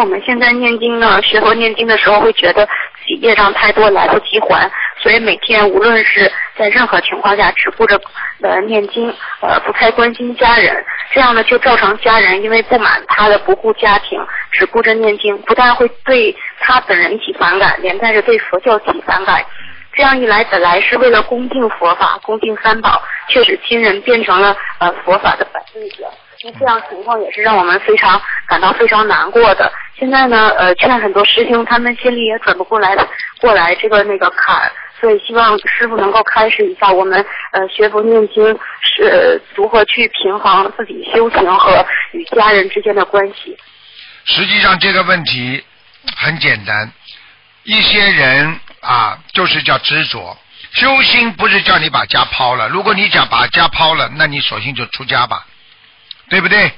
我们现在念经呢，学佛念经的时候会觉得自己业障太多，来不及还，所以每天无论是在任何情况下，只顾着呃念经，呃不太关心家人，这样呢就造成家人因为不满他的不顾家庭，只顾着念经，不但会对他本人起反感，连带着对佛教起反感。这样一来，本来是为了恭敬佛法、恭敬三宝，却使亲人变成了呃佛法的反对者。那这样情况也是让我们非常感到非常难过的。现在呢，呃，劝很多师兄，他们心里也转不过来过来这个那个坎，所以希望师傅能够开示一下我们呃学佛念经是如何去平衡自己修行和与家人之间的关系。实际上这个问题很简单，一些人啊，就是叫执着。修心不是叫你把家抛了，如果你想把家抛了，那你索性就出家吧，对不对？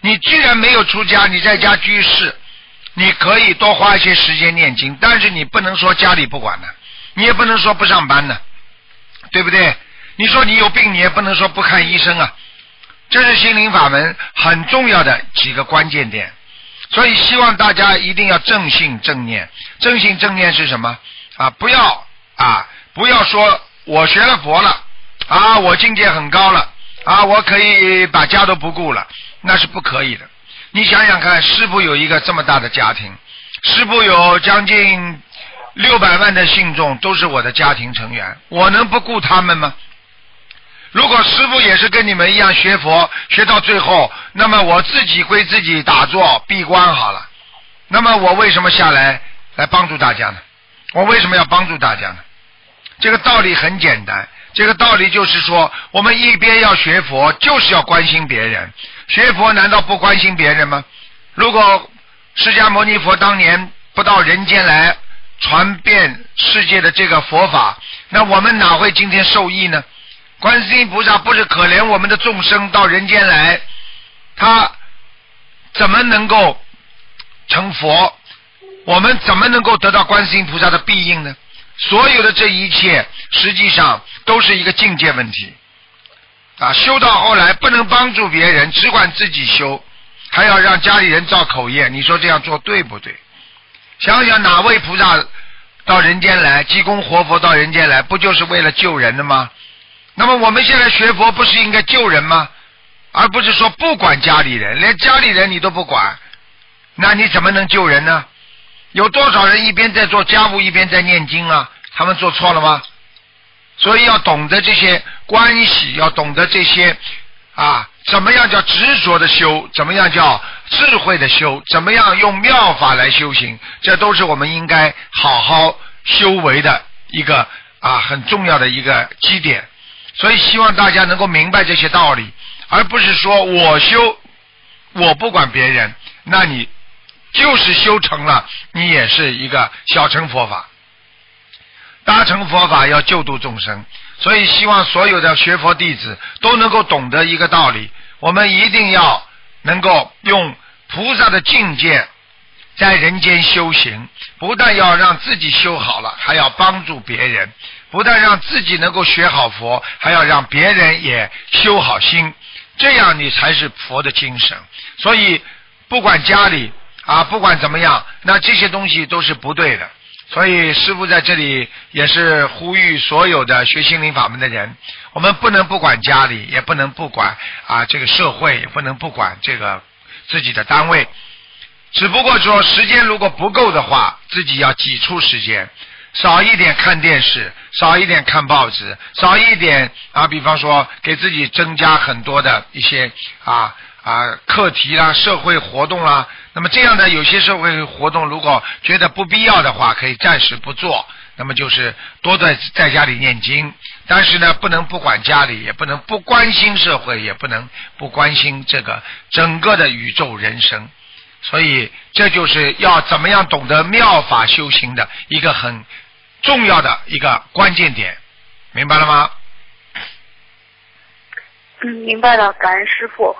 你既然没有出家，你在家居士，你可以多花一些时间念经，但是你不能说家里不管的，你也不能说不上班的，对不对？你说你有病，你也不能说不看医生啊。这是心灵法门很重要的几个关键点，所以希望大家一定要正信正念。正信正念是什么啊？不要啊，不要说我学了佛了啊，我境界很高了啊，我可以把家都不顾了，那是不可以的。你想想看，师傅有一个这么大的家庭，师傅有将近六百万的信众，都是我的家庭成员，我能不顾他们吗？如果师傅也是跟你们一样学佛，学到最后，那么我自己归自己打坐闭关好了。那么我为什么下来来帮助大家呢？我为什么要帮助大家呢？这个道理很简单，这个道理就是说，我们一边要学佛，就是要关心别人。学佛难道不关心别人吗？如果释迦牟尼佛当年不到人间来传遍世界的这个佛法，那我们哪会今天受益呢？观世音菩萨不是可怜我们的众生到人间来，他怎么能够成佛？我们怎么能够得到观世音菩萨的庇应呢？所有的这一切，实际上都是一个境界问题。啊，修到后来不能帮助别人，只管自己修，还要让家里人造口业，你说这样做对不对？想想哪位菩萨到人间来，济公活佛到人间来，不就是为了救人的吗？那么我们现在学佛不是应该救人吗？而不是说不管家里人，连家里人你都不管，那你怎么能救人呢？有多少人一边在做家务一边在念经啊？他们做错了吗？所以要懂得这些关系，要懂得这些啊，怎么样叫执着的修？怎么样叫智慧的修？怎么样用妙法来修行？这都是我们应该好好修为的一个啊很重要的一个基点。所以希望大家能够明白这些道理，而不是说我修，我不管别人，那你就是修成了，你也是一个小乘佛法。大乘佛法要救度众生，所以希望所有的学佛弟子都能够懂得一个道理：我们一定要能够用菩萨的境界在人间修行，不但要让自己修好了，还要帮助别人；不但让自己能够学好佛，还要让别人也修好心。这样你才是佛的精神。所以不管家里啊，不管怎么样，那这些东西都是不对的。所以师傅在这里也是呼吁所有的学心灵法门的人，我们不能不管家里，也不能不管啊这个社会，也不能不管这个自己的单位。只不过说时间如果不够的话，自己要挤出时间，少一点看电视，少一点看报纸，少一点啊，比方说给自己增加很多的一些啊。啊，课题啦，社会活动啦，那么这样的有些社会活动，如果觉得不必要的话，可以暂时不做。那么就是多在在家里念经，但是呢，不能不管家里，也不能不关心社会，也不能不关心这个整个的宇宙人生。所以，这就是要怎么样懂得妙法修行的一个很重要的一个关键点，明白了吗？嗯，明白了，感恩师傅。